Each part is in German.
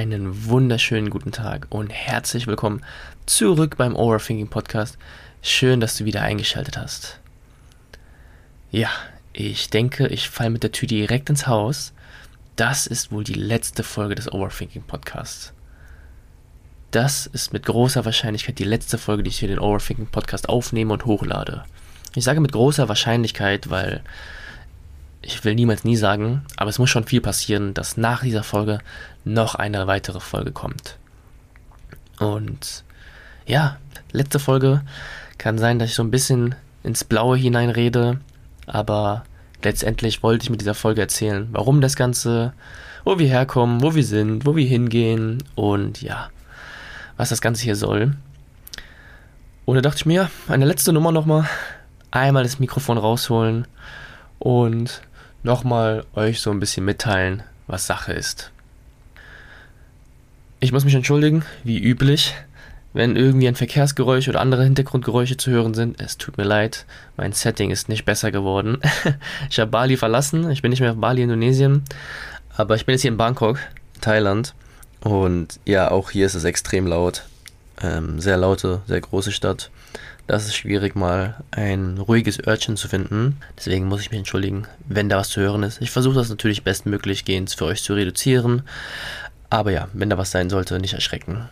einen wunderschönen guten Tag und herzlich willkommen zurück beim Overthinking Podcast. Schön, dass du wieder eingeschaltet hast. Ja, ich denke, ich falle mit der Tür direkt ins Haus. Das ist wohl die letzte Folge des Overthinking Podcasts. Das ist mit großer Wahrscheinlichkeit die letzte Folge, die ich für den Overthinking Podcast aufnehme und hochlade. Ich sage mit großer Wahrscheinlichkeit, weil ich will niemals nie sagen, aber es muss schon viel passieren, dass nach dieser Folge noch eine weitere Folge kommt. Und ja, letzte Folge kann sein, dass ich so ein bisschen ins Blaue hineinrede, aber letztendlich wollte ich mit dieser Folge erzählen, warum das Ganze, wo wir herkommen, wo wir sind, wo wir hingehen und ja, was das Ganze hier soll. Und da dachte ich mir, eine letzte Nummer nochmal, einmal das Mikrofon rausholen und nochmal euch so ein bisschen mitteilen, was Sache ist. Ich muss mich entschuldigen, wie üblich, wenn irgendwie ein Verkehrsgeräusch oder andere Hintergrundgeräusche zu hören sind. Es tut mir leid, mein Setting ist nicht besser geworden. ich habe Bali verlassen, ich bin nicht mehr auf Bali, Indonesien, aber ich bin jetzt hier in Bangkok, Thailand. Und ja, auch hier ist es extrem laut. Ähm, sehr laute, sehr große Stadt. Das ist schwierig, mal ein ruhiges Örtchen zu finden. Deswegen muss ich mich entschuldigen, wenn da was zu hören ist. Ich versuche das natürlich bestmöglich gehend für euch zu reduzieren. Aber ja, wenn da was sein sollte, nicht erschrecken.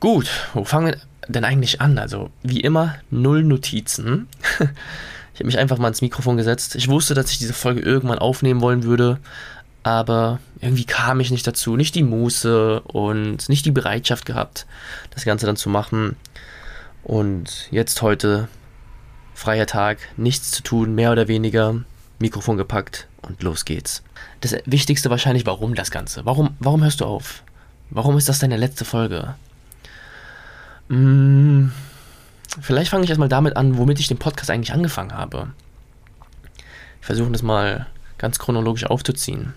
Gut, wo fangen wir denn eigentlich an? Also, wie immer, null Notizen. ich habe mich einfach mal ins Mikrofon gesetzt. Ich wusste, dass ich diese Folge irgendwann aufnehmen wollen würde, aber irgendwie kam ich nicht dazu, nicht die Muße und nicht die Bereitschaft gehabt, das Ganze dann zu machen. Und jetzt heute, freier Tag, nichts zu tun, mehr oder weniger, Mikrofon gepackt und los geht's. Das Wichtigste wahrscheinlich, warum das Ganze? Warum, warum hörst du auf? Warum ist das deine letzte Folge? Hm, vielleicht fange ich erstmal damit an, womit ich den Podcast eigentlich angefangen habe. Ich versuche das mal ganz chronologisch aufzuziehen.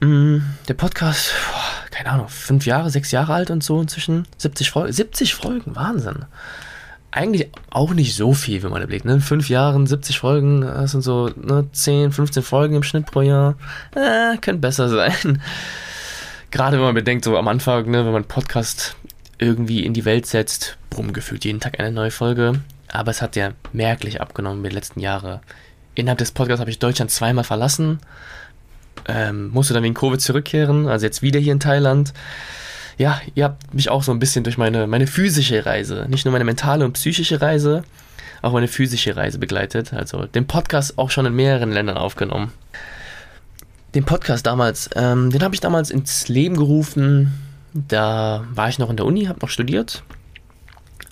Hm, der Podcast, keine Ahnung, fünf Jahre, sechs Jahre alt und so inzwischen. 70 Folgen, 70 Folgen, Wahnsinn. Eigentlich auch nicht so viel, wenn man überlegt. Ne? In fünf Jahren 70 Folgen, das sind so ne, 10, 15 Folgen im Schnitt pro Jahr. Äh, könnte besser sein. Gerade wenn man bedenkt, so am Anfang, ne, wenn man Podcast irgendwie in die Welt setzt, bumm, gefühlt jeden Tag eine neue Folge. Aber es hat ja merklich abgenommen in den letzten Jahren. Innerhalb des Podcasts habe ich Deutschland zweimal verlassen ähm, musste dann wegen Covid zurückkehren, also jetzt wieder hier in Thailand. Ja, ihr habt mich auch so ein bisschen durch meine, meine physische Reise, nicht nur meine mentale und psychische Reise, auch meine physische Reise begleitet. Also den Podcast auch schon in mehreren Ländern aufgenommen. Den Podcast damals, ähm, den habe ich damals ins Leben gerufen. Da war ich noch in der Uni, habe noch studiert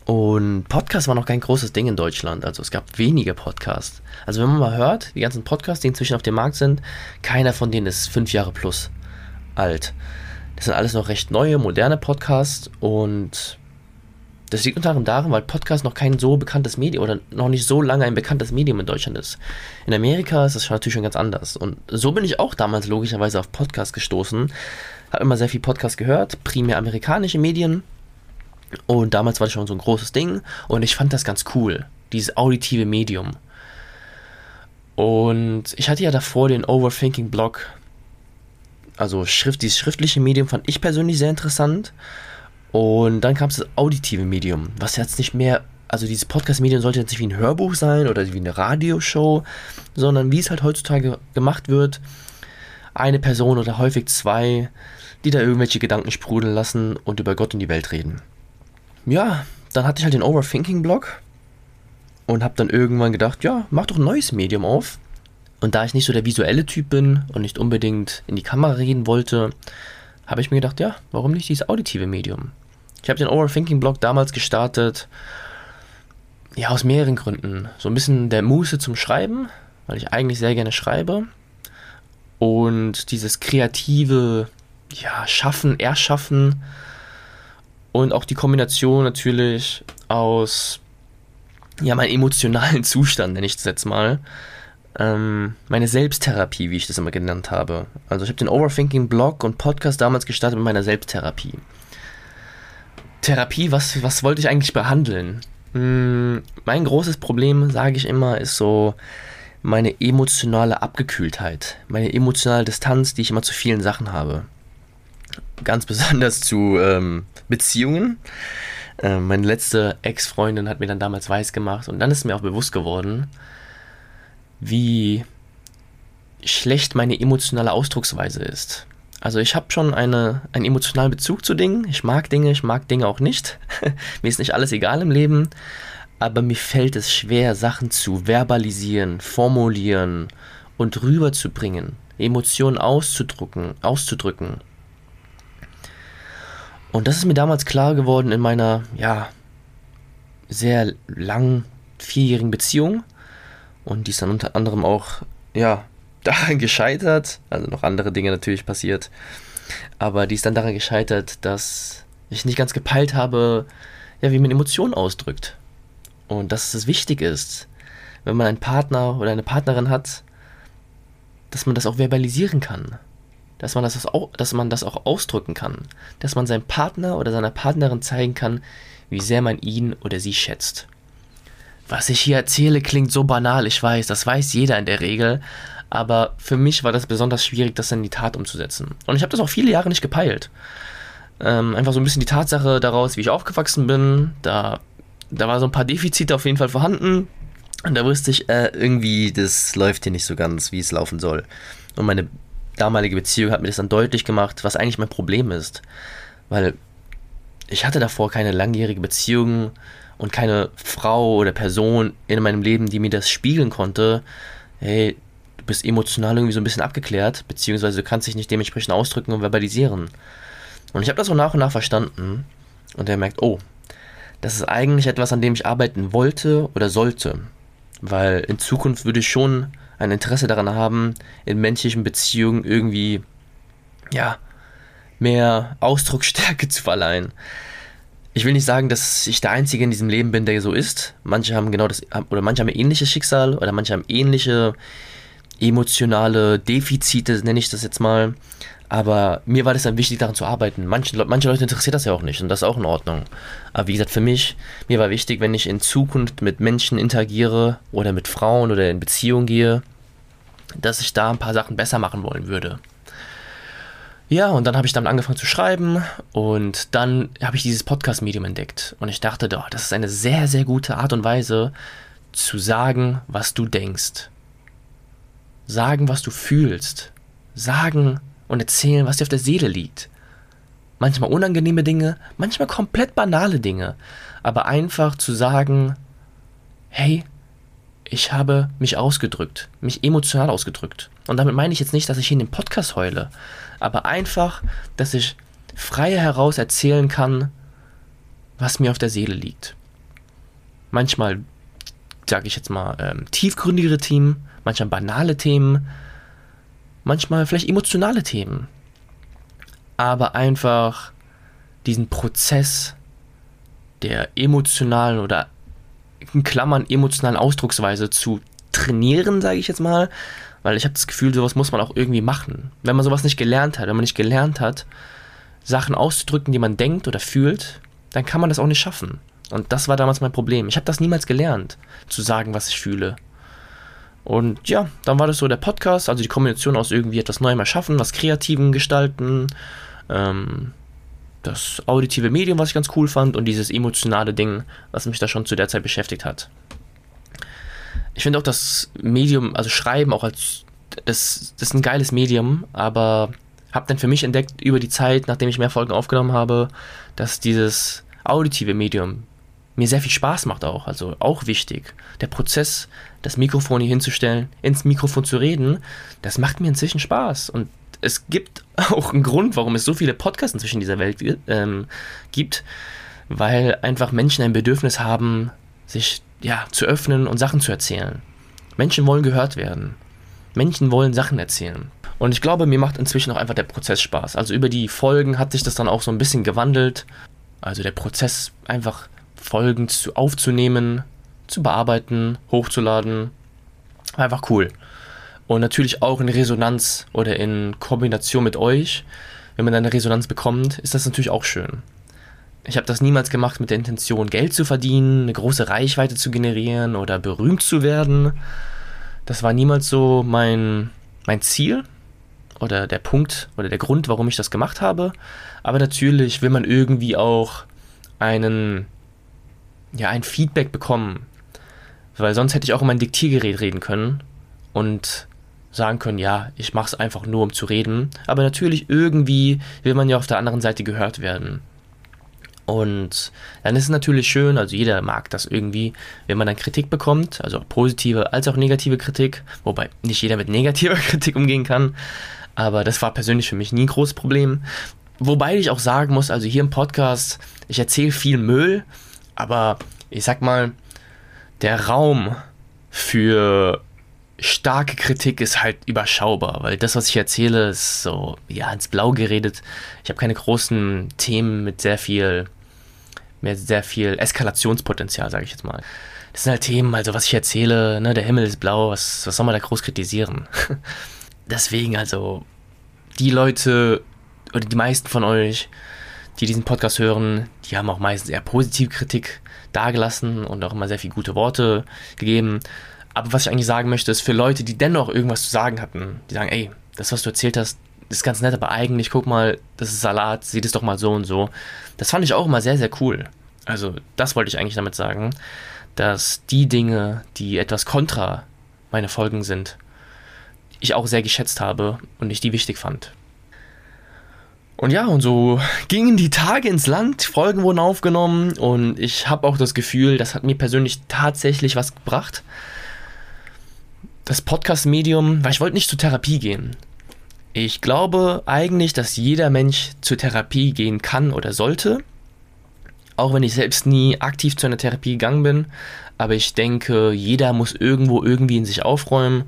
und Podcast war noch kein großes Ding in Deutschland. Also es gab wenige Podcasts. Also wenn man mal hört, die ganzen Podcasts, die inzwischen auf dem Markt sind, keiner von denen ist fünf Jahre plus alt. Das sind alles noch recht neue, moderne Podcasts und das liegt unter anderem daran, weil Podcast noch kein so bekanntes Medium oder noch nicht so lange ein bekanntes Medium in Deutschland ist. In Amerika ist das natürlich schon ganz anders. Und so bin ich auch damals logischerweise auf Podcast gestoßen. Habe immer sehr viel Podcast gehört, primär amerikanische Medien und damals war das schon so ein großes Ding und ich fand das ganz cool, dieses auditive Medium. Und ich hatte ja davor den Overthinking-Blog, also Schrift, dieses schriftliche Medium fand ich persönlich sehr interessant. Und dann kam es das auditive Medium, was jetzt nicht mehr, also dieses Podcast-Medium sollte jetzt nicht wie ein Hörbuch sein oder wie eine Radioshow, sondern wie es halt heutzutage gemacht wird, eine Person oder häufig zwei, die da irgendwelche Gedanken sprudeln lassen und über Gott und die Welt reden ja, dann hatte ich halt den Overthinking-Blog und habe dann irgendwann gedacht, ja, mach doch ein neues Medium auf. Und da ich nicht so der visuelle Typ bin und nicht unbedingt in die Kamera reden wollte, habe ich mir gedacht, ja, warum nicht dieses auditive Medium? Ich habe den Overthinking-Blog damals gestartet, ja, aus mehreren Gründen. So ein bisschen der Muße zum Schreiben, weil ich eigentlich sehr gerne schreibe. Und dieses kreative, ja, Schaffen, Erschaffen und auch die Kombination natürlich aus ja, meinem emotionalen Zustand, nenne ich das jetzt mal. Ähm, meine Selbsttherapie, wie ich das immer genannt habe. Also ich habe den Overthinking-Blog und Podcast damals gestartet mit meiner Selbsttherapie. Therapie, was, was wollte ich eigentlich behandeln? Hm, mein großes Problem, sage ich immer, ist so meine emotionale Abgekühltheit, meine emotionale Distanz, die ich immer zu vielen Sachen habe. ganz besonders zu ähm, Beziehungen. Äh, meine letzte Ex-Freundin hat mir dann damals weiß gemacht und dann ist mir auch bewusst geworden, wie schlecht meine emotionale Ausdrucksweise ist. Also ich habe schon eine, einen emotionalen Bezug zu Dingen. Ich mag Dinge, ich mag Dinge auch nicht. mir ist nicht alles egal im Leben, aber mir fällt es schwer, Sachen zu verbalisieren, formulieren und rüberzubringen, Emotionen auszudrücken, auszudrücken. Und das ist mir damals klar geworden in meiner, ja, sehr langen, vierjährigen Beziehung. Und die ist dann unter anderem auch, ja, daran gescheitert, also noch andere Dinge natürlich passiert, aber die ist dann daran gescheitert, dass ich nicht ganz gepeilt habe, ja, wie man Emotionen ausdrückt. Und dass es wichtig ist, wenn man einen Partner oder eine Partnerin hat, dass man das auch verbalisieren kann. Dass man das auch, dass man das auch ausdrücken kann. Dass man seinem Partner oder seiner Partnerin zeigen kann, wie sehr man ihn oder sie schätzt. Was ich hier erzähle, klingt so banal, ich weiß, das weiß jeder in der Regel, aber für mich war das besonders schwierig, das in die Tat umzusetzen. Und ich habe das auch viele Jahre nicht gepeilt. Ähm, einfach so ein bisschen die Tatsache daraus, wie ich aufgewachsen bin, da da war so ein paar Defizite auf jeden Fall vorhanden. Und da wusste ich, äh, irgendwie, das läuft hier nicht so ganz, wie es laufen soll. Und meine damalige Beziehung hat mir das dann deutlich gemacht, was eigentlich mein Problem ist. Weil ich hatte davor keine langjährige Beziehung und keine Frau oder Person in meinem Leben, die mir das spiegeln konnte. Hey, du bist emotional irgendwie so ein bisschen abgeklärt, beziehungsweise du kannst dich nicht dementsprechend ausdrücken und verbalisieren. Und ich habe das so nach und nach verstanden. Und er merkt, oh, das ist eigentlich etwas, an dem ich arbeiten wollte oder sollte. Weil in Zukunft würde ich schon ein Interesse daran haben, in menschlichen Beziehungen irgendwie, ja, mehr Ausdrucksstärke zu verleihen. Ich will nicht sagen, dass ich der Einzige in diesem Leben bin, der so ist. Manche haben genau das, oder manche haben ein ähnliches Schicksal, oder manche haben ähnliche emotionale Defizite, nenne ich das jetzt mal. Aber mir war das dann wichtig, daran zu arbeiten. Manche, manche Leute interessiert das ja auch nicht und das ist auch in Ordnung. Aber wie gesagt, für mich, mir war wichtig, wenn ich in Zukunft mit Menschen interagiere oder mit Frauen oder in Beziehung gehe, dass ich da ein paar Sachen besser machen wollen würde. Ja, und dann habe ich damit angefangen zu schreiben und dann habe ich dieses Podcast-Medium entdeckt. Und ich dachte, oh, das ist eine sehr, sehr gute Art und Weise zu sagen, was du denkst. Sagen, was du fühlst. Sagen, und erzählen, was dir auf der Seele liegt. Manchmal unangenehme Dinge, manchmal komplett banale Dinge, aber einfach zu sagen, hey, ich habe mich ausgedrückt, mich emotional ausgedrückt. Und damit meine ich jetzt nicht, dass ich hier in dem Podcast heule, aber einfach, dass ich frei heraus erzählen kann, was mir auf der Seele liegt. Manchmal, sage ich jetzt mal, ähm, tiefgründigere Themen, manchmal banale Themen, manchmal vielleicht emotionale Themen, aber einfach diesen Prozess der emotionalen oder in Klammern emotionalen Ausdrucksweise zu trainieren, sage ich jetzt mal, weil ich habe das Gefühl, sowas muss man auch irgendwie machen. Wenn man sowas nicht gelernt hat, wenn man nicht gelernt hat, Sachen auszudrücken, die man denkt oder fühlt, dann kann man das auch nicht schaffen. Und das war damals mein Problem. Ich habe das niemals gelernt, zu sagen, was ich fühle. Und ja, dann war das so der Podcast, also die Kombination aus irgendwie etwas Neuem erschaffen, was Kreativen gestalten, ähm, das auditive Medium, was ich ganz cool fand, und dieses emotionale Ding, was mich da schon zu der Zeit beschäftigt hat. Ich finde auch das Medium, also Schreiben auch als, das, das ist ein geiles Medium, aber habe dann für mich entdeckt über die Zeit, nachdem ich mehr Folgen aufgenommen habe, dass dieses auditive Medium mir sehr viel Spaß macht auch, also auch wichtig. Der Prozess, das Mikrofon hier hinzustellen, ins Mikrofon zu reden, das macht mir inzwischen Spaß. Und es gibt auch einen Grund, warum es so viele Podcasts inzwischen in dieser Welt ähm, gibt, weil einfach Menschen ein Bedürfnis haben, sich ja, zu öffnen und Sachen zu erzählen. Menschen wollen gehört werden. Menschen wollen Sachen erzählen. Und ich glaube, mir macht inzwischen auch einfach der Prozess Spaß. Also über die Folgen hat sich das dann auch so ein bisschen gewandelt. Also der Prozess einfach Folgen zu, aufzunehmen, zu bearbeiten, hochzuladen. Einfach cool. Und natürlich auch in Resonanz oder in Kombination mit euch. Wenn man eine Resonanz bekommt, ist das natürlich auch schön. Ich habe das niemals gemacht mit der Intention, Geld zu verdienen, eine große Reichweite zu generieren oder berühmt zu werden. Das war niemals so mein, mein Ziel. oder der Punkt oder der Grund, warum ich das gemacht habe. Aber natürlich will man irgendwie auch einen, ja, ein Feedback bekommen. Weil sonst hätte ich auch in mein Diktiergerät reden können und sagen können, ja, ich mache es einfach nur, um zu reden. Aber natürlich irgendwie will man ja auf der anderen Seite gehört werden. Und dann ist es natürlich schön, also jeder mag das irgendwie, wenn man dann Kritik bekommt, also auch positive als auch negative Kritik, wobei nicht jeder mit negativer Kritik umgehen kann. Aber das war persönlich für mich nie ein großes Problem. Wobei ich auch sagen muss, also hier im Podcast, ich erzähle viel Müll, aber ich sag mal, der Raum für starke Kritik ist halt überschaubar, weil das, was ich erzähle, ist so, ja, ins Blau geredet. Ich habe keine großen Themen mit sehr viel, mit sehr viel Eskalationspotenzial, sage ich jetzt mal. Das sind halt Themen, also was ich erzähle, ne, der Himmel ist blau, was, was soll man da groß kritisieren? Deswegen, also, die Leute oder die meisten von euch, die diesen Podcast hören, die haben auch meistens eher positive Kritik dargelassen und auch immer sehr viele gute Worte gegeben. Aber was ich eigentlich sagen möchte, ist für Leute, die dennoch irgendwas zu sagen hatten, die sagen, ey, das, was du erzählt hast, ist ganz nett, aber eigentlich, guck mal, das ist Salat, sieht es doch mal so und so. Das fand ich auch immer sehr, sehr cool. Also, das wollte ich eigentlich damit sagen, dass die Dinge, die etwas kontra meine Folgen sind, ich auch sehr geschätzt habe und ich die wichtig fand. Und ja, und so gingen die Tage ins Land, Folgen wurden aufgenommen und ich habe auch das Gefühl, das hat mir persönlich tatsächlich was gebracht das Podcast-Medium, weil ich wollte nicht zur Therapie gehen. Ich glaube eigentlich, dass jeder Mensch zur Therapie gehen kann oder sollte. Auch wenn ich selbst nie aktiv zu einer Therapie gegangen bin. Aber ich denke, jeder muss irgendwo irgendwie in sich aufräumen.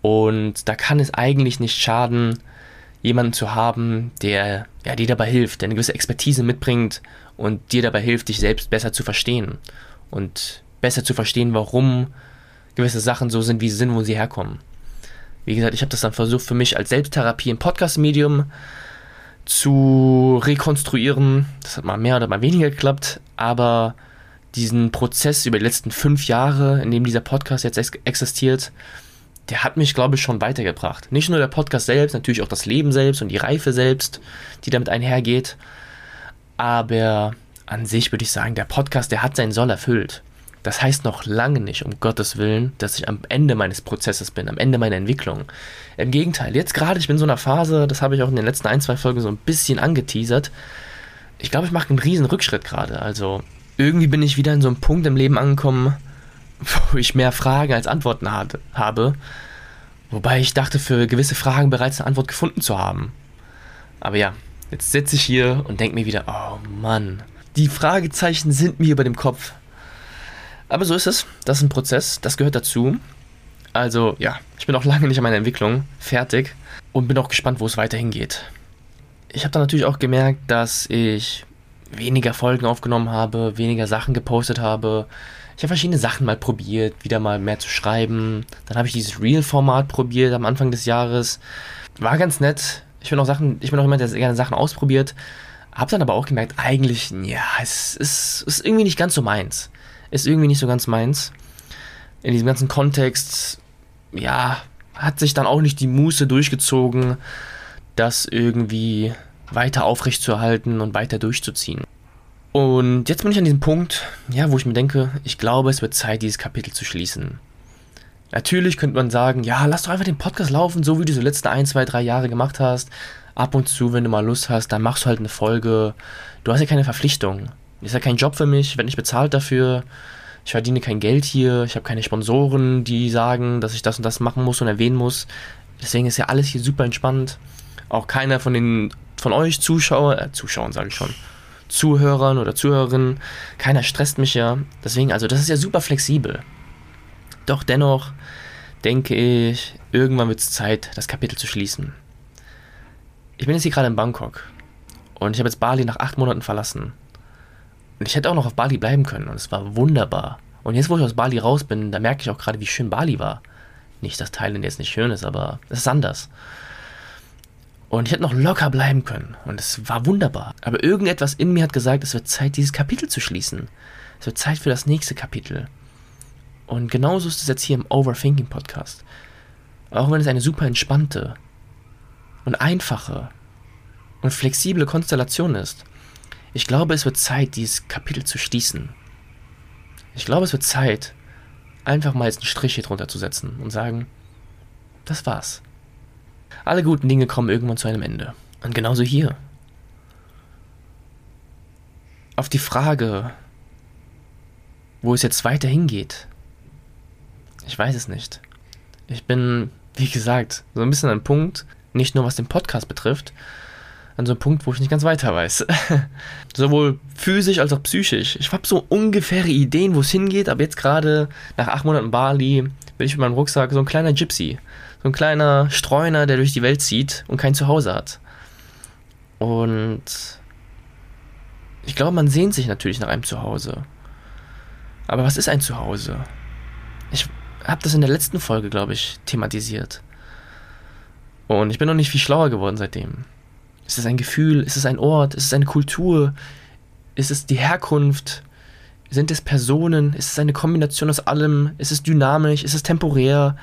Und da kann es eigentlich nicht schaden, jemanden zu haben, der ja, dir dabei hilft, der eine gewisse Expertise mitbringt und dir dabei hilft, dich selbst besser zu verstehen. Und besser zu verstehen, warum gewisse Sachen so sind, wie sie sind, wo sie herkommen. Wie gesagt, ich habe das dann versucht für mich als Selbsttherapie im Podcast-Medium zu rekonstruieren. Das hat mal mehr oder mal weniger geklappt, aber diesen Prozess über die letzten fünf Jahre, in dem dieser Podcast jetzt existiert, der hat mich, glaube ich, schon weitergebracht. Nicht nur der Podcast selbst, natürlich auch das Leben selbst und die Reife selbst, die damit einhergeht. Aber an sich würde ich sagen, der Podcast, der hat seinen Soll erfüllt. Das heißt noch lange nicht, um Gottes Willen, dass ich am Ende meines Prozesses bin, am Ende meiner Entwicklung. Im Gegenteil, jetzt gerade, ich bin in so einer Phase, das habe ich auch in den letzten ein, zwei Folgen so ein bisschen angeteasert. Ich glaube, ich mache einen riesen Rückschritt gerade. Also irgendwie bin ich wieder in so einem Punkt im Leben angekommen, wo ich mehr Fragen als Antworten habe. Wobei ich dachte, für gewisse Fragen bereits eine Antwort gefunden zu haben. Aber ja, jetzt sitze ich hier und denke mir wieder, oh Mann, die Fragezeichen sind mir über dem Kopf. Aber so ist es. Das ist ein Prozess, das gehört dazu. Also ja, ich bin auch lange nicht an meiner Entwicklung fertig und bin auch gespannt, wo es weiterhin geht. Ich habe dann natürlich auch gemerkt, dass ich weniger Folgen aufgenommen habe, weniger Sachen gepostet habe. Ich habe verschiedene Sachen mal probiert, wieder mal mehr zu schreiben. Dann habe ich dieses Real-Format probiert am Anfang des Jahres. War ganz nett. Ich bin auch Sachen, ich bin auch jemand, der gerne Sachen ausprobiert. Hab dann aber auch gemerkt, eigentlich, ja, es ist, ist irgendwie nicht ganz so meins ist irgendwie nicht so ganz meins. In diesem ganzen Kontext, ja, hat sich dann auch nicht die Muße durchgezogen, das irgendwie weiter aufrechtzuerhalten und weiter durchzuziehen. Und jetzt bin ich an diesem Punkt, ja, wo ich mir denke, ich glaube, es wird Zeit, dieses Kapitel zu schließen. Natürlich könnte man sagen, ja, lass doch einfach den Podcast laufen, so wie du so letzte ein, zwei, drei Jahre gemacht hast. Ab und zu, wenn du mal Lust hast, dann machst du halt eine Folge. Du hast ja keine Verpflichtung. Ist ja kein Job für mich, ich werde nicht bezahlt dafür. Ich verdiene kein Geld hier, ich habe keine Sponsoren, die sagen, dass ich das und das machen muss und erwähnen muss. Deswegen ist ja alles hier super entspannt. Auch keiner von den von euch Zuschauer, äh, Zuschauern sage ich schon, Zuhörern oder Zuhörerinnen, keiner stresst mich ja. Deswegen, also das ist ja super flexibel. Doch dennoch denke ich, irgendwann wird es Zeit, das Kapitel zu schließen. Ich bin jetzt hier gerade in Bangkok und ich habe jetzt Bali nach acht Monaten verlassen. Und ich hätte auch noch auf Bali bleiben können und es war wunderbar. Und jetzt, wo ich aus Bali raus bin, da merke ich auch gerade, wie schön Bali war. Nicht, dass Thailand jetzt nicht schön ist, aber es ist anders. Und ich hätte noch locker bleiben können. Und es war wunderbar. Aber irgendetwas in mir hat gesagt, es wird Zeit, dieses Kapitel zu schließen. Es wird Zeit für das nächste Kapitel. Und genauso ist es jetzt hier im Overthinking Podcast. Auch wenn es eine super entspannte und einfache und flexible Konstellation ist. Ich glaube, es wird Zeit, dieses Kapitel zu schließen. Ich glaube, es wird Zeit, einfach mal jetzt einen Strich hier drunter zu setzen und sagen, das war's. Alle guten Dinge kommen irgendwann zu einem Ende. Und genauso hier. Auf die Frage, wo es jetzt weiter hingeht, ich weiß es nicht. Ich bin, wie gesagt, so ein bisschen an einem Punkt, nicht nur was den Podcast betrifft, an so einem Punkt, wo ich nicht ganz weiter weiß. Sowohl physisch als auch psychisch. Ich habe so ungefähre Ideen, wo es hingeht, aber jetzt gerade nach acht Monaten Bali bin ich mit meinem Rucksack so ein kleiner Gypsy. So ein kleiner Streuner, der durch die Welt zieht und kein Zuhause hat. Und ich glaube, man sehnt sich natürlich nach einem Zuhause. Aber was ist ein Zuhause? Ich habe das in der letzten Folge, glaube ich, thematisiert. Und ich bin noch nicht viel schlauer geworden seitdem. Ist es ein Gefühl? Ist es ein Ort? Ist es eine Kultur? Ist es die Herkunft? Sind es Personen? Ist es eine Kombination aus allem? Ist es dynamisch? Ist es temporär?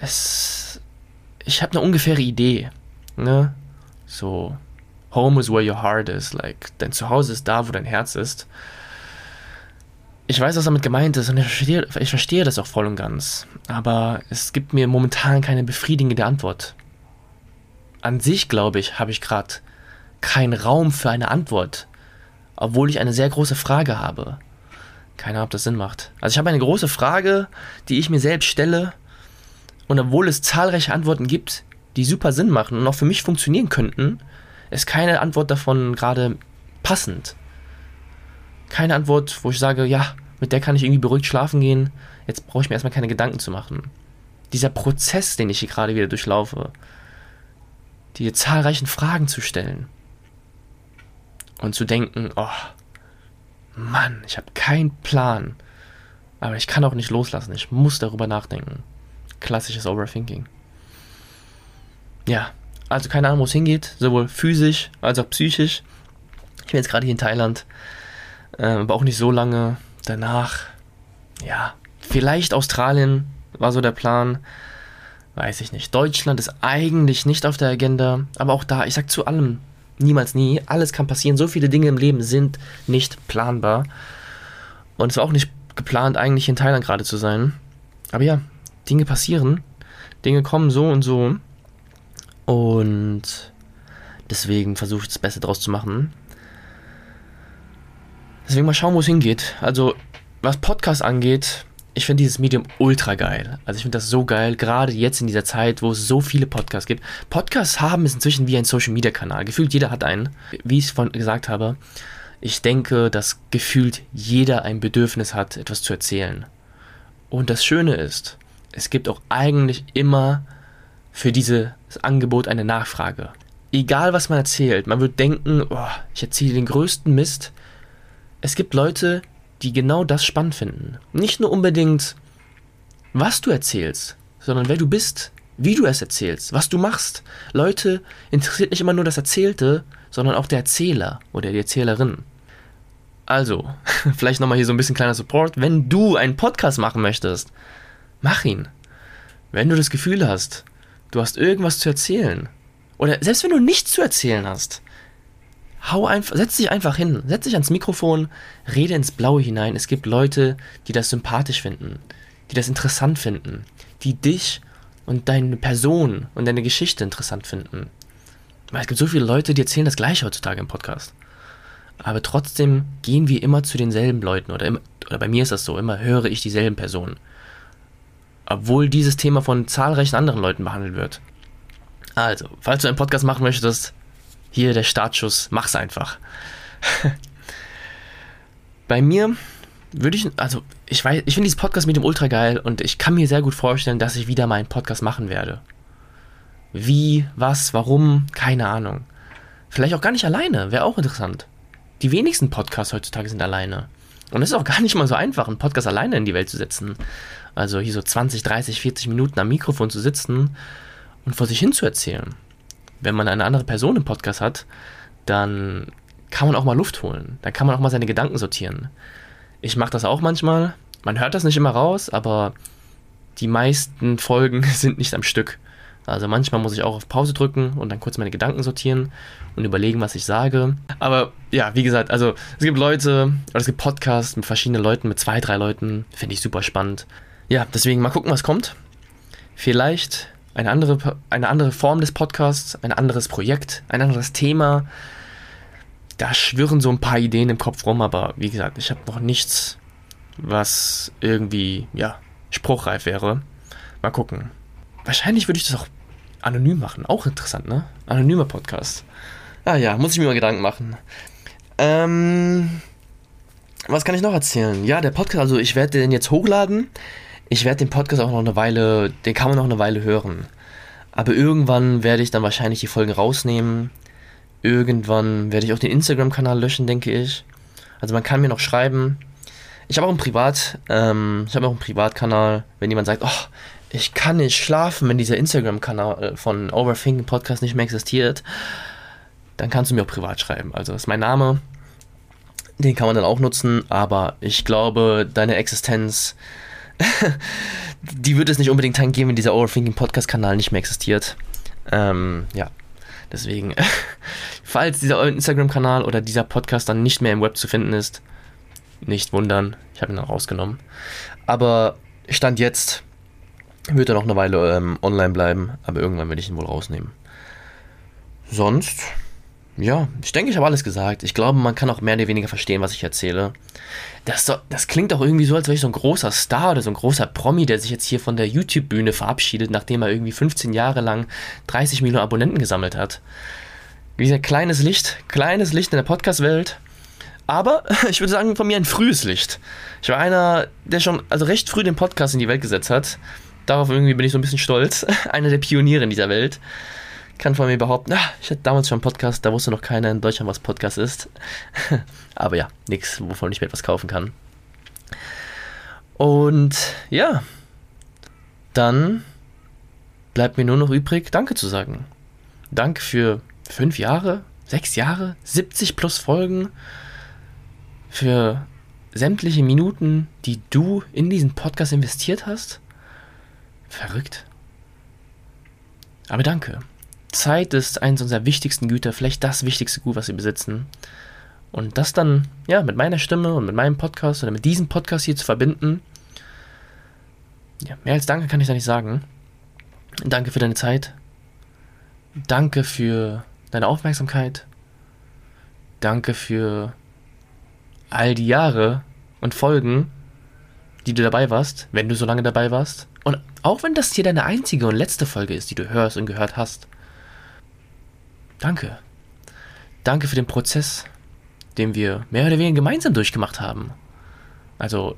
Es, ich habe eine ungefähre Idee. Ne? So, home is where your heart is. Like, dein Zuhause ist da, wo dein Herz ist. Ich weiß, was damit gemeint ist und ich verstehe, ich verstehe das auch voll und ganz. Aber es gibt mir momentan keine befriedigende Antwort an sich, glaube ich, habe ich gerade keinen Raum für eine Antwort, obwohl ich eine sehr große Frage habe. Keine Ahnung, ob das Sinn macht. Also ich habe eine große Frage, die ich mir selbst stelle und obwohl es zahlreiche Antworten gibt, die super Sinn machen und auch für mich funktionieren könnten, ist keine Antwort davon gerade passend. Keine Antwort, wo ich sage, ja, mit der kann ich irgendwie beruhigt schlafen gehen. Jetzt brauche ich mir erstmal keine Gedanken zu machen. Dieser Prozess, den ich hier gerade wieder durchlaufe, dir zahlreichen Fragen zu stellen und zu denken, oh, Mann, ich habe keinen Plan, aber ich kann auch nicht loslassen, ich muss darüber nachdenken. Klassisches Overthinking. Ja, also keine Ahnung, wo es hingeht, sowohl physisch als auch psychisch. Ich bin jetzt gerade hier in Thailand, äh, aber auch nicht so lange. Danach, ja, vielleicht Australien war so der Plan weiß ich nicht. Deutschland ist eigentlich nicht auf der Agenda, aber auch da, ich sag zu allem, niemals nie, alles kann passieren. So viele Dinge im Leben sind nicht planbar. Und es war auch nicht geplant, eigentlich in Thailand gerade zu sein. Aber ja, Dinge passieren. Dinge kommen so und so. Und deswegen versuche ich das Beste draus zu machen. Deswegen mal schauen, wo es hingeht. Also, was Podcast angeht, ich finde dieses Medium ultra geil. Also ich finde das so geil, gerade jetzt in dieser Zeit, wo es so viele Podcasts gibt. Podcasts haben es inzwischen wie ein Social Media Kanal. Gefühlt jeder hat einen. Wie ich es vorhin gesagt habe, ich denke, dass gefühlt jeder ein Bedürfnis hat, etwas zu erzählen. Und das Schöne ist, es gibt auch eigentlich immer für dieses Angebot eine Nachfrage. Egal was man erzählt, man wird denken, oh, ich erzähle den größten Mist. Es gibt Leute, die genau das spannend finden. Nicht nur unbedingt, was du erzählst, sondern wer du bist, wie du es erzählst, was du machst. Leute interessiert nicht immer nur das Erzählte, sondern auch der Erzähler oder die Erzählerin. Also, vielleicht nochmal hier so ein bisschen kleiner Support. Wenn du einen Podcast machen möchtest, mach ihn. Wenn du das Gefühl hast, du hast irgendwas zu erzählen, oder selbst wenn du nichts zu erzählen hast, hau einfach, setz dich einfach hin, setz dich ans Mikrofon, rede ins Blaue hinein. Es gibt Leute, die das sympathisch finden, die das interessant finden, die dich und deine Person und deine Geschichte interessant finden. Weil es gibt so viele Leute, die erzählen das gleiche heutzutage im Podcast. Aber trotzdem gehen wir immer zu denselben Leuten oder, immer, oder bei mir ist das so, immer höre ich dieselben Personen. Obwohl dieses Thema von zahlreichen anderen Leuten behandelt wird. Also, falls du einen Podcast machen möchtest, hier der Startschuss, mach's einfach. Bei mir würde ich, also ich weiß, ich finde dieses Podcast mit dem ultra geil und ich kann mir sehr gut vorstellen, dass ich wieder mal einen Podcast machen werde. Wie, was, warum, keine Ahnung. Vielleicht auch gar nicht alleine, wäre auch interessant. Die wenigsten Podcasts heutzutage sind alleine. Und es ist auch gar nicht mal so einfach, einen Podcast alleine in die Welt zu setzen. Also hier so 20, 30, 40 Minuten am Mikrofon zu sitzen und vor sich hin zu erzählen wenn man eine andere Person im Podcast hat, dann kann man auch mal Luft holen. Dann kann man auch mal seine Gedanken sortieren. Ich mache das auch manchmal. Man hört das nicht immer raus, aber die meisten Folgen sind nicht am Stück, Also manchmal muss ich auch auf Pause drücken und dann kurz meine Gedanken sortieren und überlegen, was ich sage. Aber ja, wie gesagt, also es gibt Leute, oder es gibt Podcasts mit verschiedenen Leuten, mit zwei, drei Leuten. Finde ich super spannend. Ja, deswegen mal gucken, was kommt. Vielleicht eine andere, eine andere Form des Podcasts, ein anderes Projekt, ein anderes Thema. Da schwirren so ein paar Ideen im Kopf rum, aber wie gesagt, ich habe noch nichts, was irgendwie, ja, spruchreif wäre. Mal gucken. Wahrscheinlich würde ich das auch anonym machen. Auch interessant, ne? Anonymer Podcast. Ah ja, muss ich mir mal Gedanken machen. Ähm, was kann ich noch erzählen? Ja, der Podcast, also ich werde den jetzt hochladen. Ich werde den Podcast auch noch eine Weile, den kann man noch eine Weile hören. Aber irgendwann werde ich dann wahrscheinlich die Folgen rausnehmen. Irgendwann werde ich auch den Instagram-Kanal löschen, denke ich. Also man kann mir noch schreiben. Ich habe auch einen Privat, ähm, ich habe auch einen Privatkanal, wenn jemand sagt, oh, ich kann nicht schlafen, wenn dieser Instagram-Kanal von Overthinking Podcast nicht mehr existiert, dann kannst du mir auch privat schreiben. Also das ist mein Name. Den kann man dann auch nutzen, aber ich glaube, deine Existenz, die wird es nicht unbedingt tangieren, wenn dieser Overthinking Podcast-Kanal nicht mehr existiert. Ähm, ja, deswegen, falls dieser Instagram-Kanal oder dieser Podcast dann nicht mehr im Web zu finden ist, nicht wundern, ich habe ihn auch rausgenommen. Aber Stand jetzt wird er noch eine Weile ähm, online bleiben, aber irgendwann werde ich ihn wohl rausnehmen. Sonst, ja, ich denke, ich habe alles gesagt. Ich glaube, man kann auch mehr oder weniger verstehen, was ich erzähle. Das, das klingt auch irgendwie so, als wäre ich so ein großer Star oder so ein großer Promi, der sich jetzt hier von der YouTube-Bühne verabschiedet, nachdem er irgendwie 15 Jahre lang 30 Millionen Abonnenten gesammelt hat. Wie gesagt, kleines Licht, kleines Licht in der Podcast-Welt. Aber ich würde sagen, von mir ein frühes Licht. Ich war einer, der schon also recht früh den Podcast in die Welt gesetzt hat darauf irgendwie bin ich so ein bisschen stolz. Einer der Pioniere in dieser Welt. Kann von mir behaupten, ah, ich hatte damals schon einen Podcast, da wusste noch keiner in Deutschland, was Podcast ist. Aber ja, nichts, wovon ich mir etwas kaufen kann. Und ja, dann bleibt mir nur noch übrig, Danke zu sagen. Danke für fünf Jahre, sechs Jahre, 70 plus Folgen, für sämtliche Minuten, die du in diesen Podcast investiert hast. Verrückt. Aber danke. Zeit ist eines unserer wichtigsten Güter, vielleicht das wichtigste Gut, was wir besitzen. Und das dann, ja, mit meiner Stimme und mit meinem Podcast oder mit diesem Podcast hier zu verbinden, ja, mehr als Danke kann ich da nicht sagen. Danke für deine Zeit. Danke für deine Aufmerksamkeit. Danke für all die Jahre und Folgen, die du dabei warst, wenn du so lange dabei warst. Und auch wenn das hier deine einzige und letzte Folge ist, die du hörst und gehört hast, danke. Danke für den Prozess, den wir mehr oder weniger gemeinsam durchgemacht haben. Also,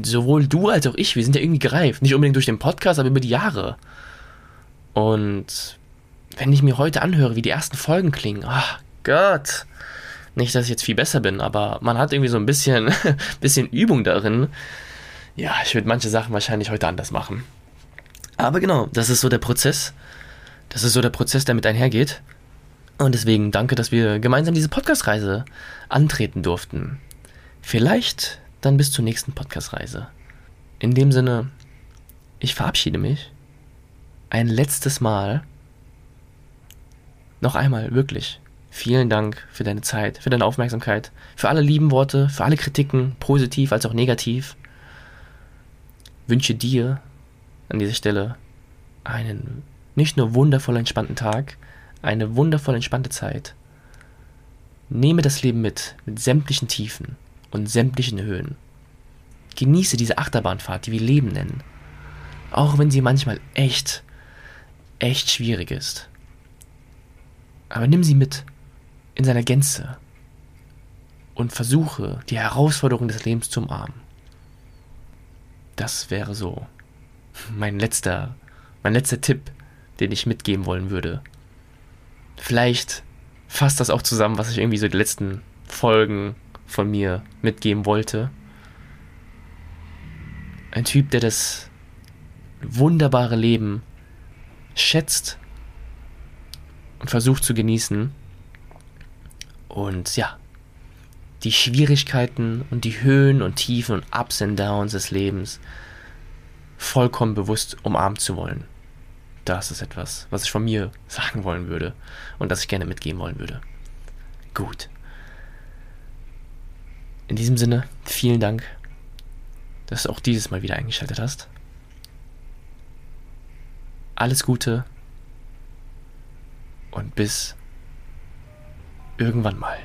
sowohl du als auch ich, wir sind ja irgendwie gereift. Nicht unbedingt durch den Podcast, aber über die Jahre. Und wenn ich mir heute anhöre, wie die ersten Folgen klingen, ach Gott. Nicht, dass ich jetzt viel besser bin, aber man hat irgendwie so ein bisschen, bisschen Übung darin, ja, ich würde manche Sachen wahrscheinlich heute anders machen. Aber genau, das ist so der Prozess. Das ist so der Prozess, der mit einhergeht. Und deswegen danke, dass wir gemeinsam diese Podcast-Reise antreten durften. Vielleicht dann bis zur nächsten Podcast-Reise. In dem Sinne, ich verabschiede mich. Ein letztes Mal. Noch einmal, wirklich. Vielen Dank für deine Zeit, für deine Aufmerksamkeit, für alle lieben Worte, für alle Kritiken, positiv als auch negativ wünsche dir an dieser Stelle einen nicht nur wundervoll entspannten Tag, eine wundervoll entspannte Zeit. Nehme das Leben mit, mit sämtlichen Tiefen und sämtlichen Höhen. Genieße diese Achterbahnfahrt, die wir Leben nennen. Auch wenn sie manchmal echt, echt schwierig ist. Aber nimm sie mit in seiner Gänze und versuche, die Herausforderung des Lebens zu umarmen das wäre so mein letzter, mein letzter Tipp, den ich mitgeben wollen würde. Vielleicht fasst das auch zusammen, was ich irgendwie so die letzten Folgen von mir mitgeben wollte. Ein Typ, der das wunderbare Leben schätzt und versucht zu genießen. Und ja, die Schwierigkeiten und die Höhen und Tiefen und Ups und Downs des Lebens vollkommen bewusst umarmen zu wollen. Das ist etwas, was ich von mir sagen wollen würde und das ich gerne mitgeben wollen würde. Gut. In diesem Sinne, vielen Dank, dass du auch dieses Mal wieder eingeschaltet hast. Alles Gute und bis irgendwann mal.